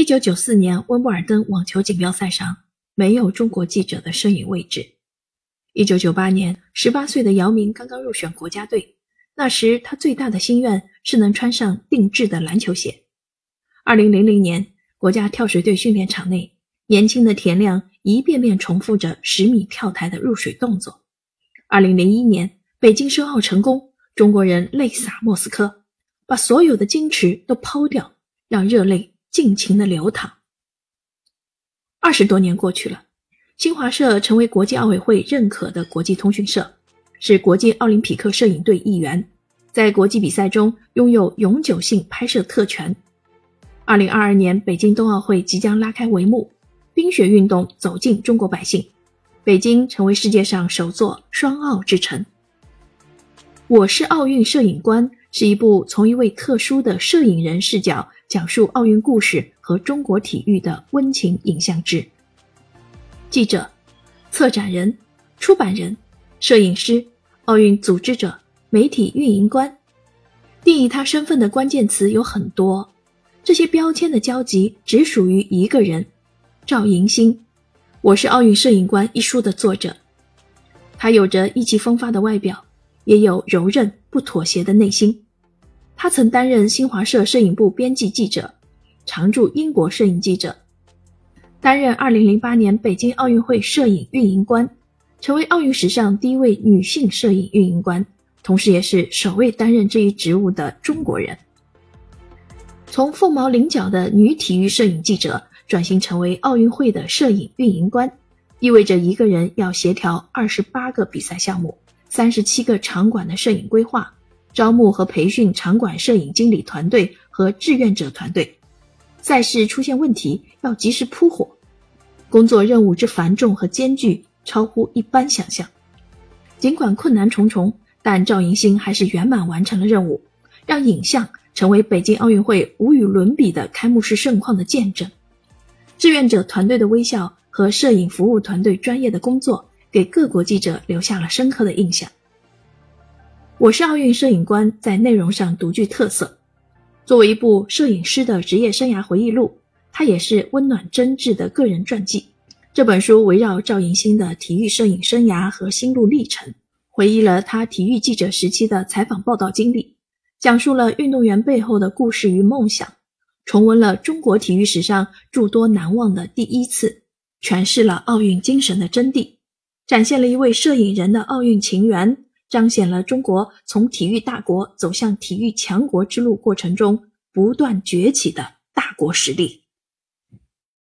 一九九四年温布尔登网球锦标赛上没有中国记者的摄影位置。一九九八年，十八岁的姚明刚刚入选国家队，那时他最大的心愿是能穿上定制的篮球鞋。二零零零年，国家跳水队训练场内，年轻的田亮一遍遍重复着十米跳台的入水动作。二零零一年，北京申奥成功，中国人泪洒莫斯科，把所有的矜持都抛掉，让热泪尽情的流淌。二十多年过去了，新华社成为国际奥委会认可的国际通讯社，是国际奥林匹克摄影队一员，在国际比赛中拥有永久性拍摄特权。二零二二年北京冬奥会即将拉开帷幕，冰雪运动走进中国百姓，北京成为世界上首座双奥之城。我是奥运摄影官是一部从一位特殊的摄影人视角讲述奥运故事和中国体育的温情影像志。记者、策展人、出版人、摄影师、奥运组织者、媒体运营官，定义他身份的关键词有很多。这些标签的交集只属于一个人，赵迎新。我是奥运摄影官一书的作者，他有着意气风发的外表，也有柔韧不妥协的内心。他曾担任新华社摄影部编辑记者，常驻英国摄影记者，担任2008年北京奥运会摄影运营官，成为奥运史上第一位女性摄影运营官，同时也是首位担任这一职务的中国人。从凤毛麟角的女体育摄影记者转型成为奥运会的摄影运营官，意味着一个人要协调二十八个比赛项目、三十七个场馆的摄影规划，招募和培训场馆摄影经理团队和志愿者团队。赛事出现问题要及时扑火，工作任务之繁重和艰巨超乎一般想象。尽管困难重重，但赵迎新还是圆满完成了任务，让影像。成为北京奥运会无与伦比的开幕式盛况的见证，志愿者团队的微笑和摄影服务团队专业的工作，给各国记者留下了深刻的印象。我是奥运摄影官，在内容上独具特色。作为一部摄影师的职业生涯回忆录，它也是温暖真挚的个人传记。这本书围绕赵迎新的体育摄影生涯和心路历程，回忆了他体育记者时期的采访报道经历。讲述了运动员背后的故事与梦想，重温了中国体育史上诸多难忘的第一次，诠释了奥运精神的真谛，展现了一位摄影人的奥运情缘，彰显了中国从体育大国走向体育强国之路过程中不断崛起的大国实力。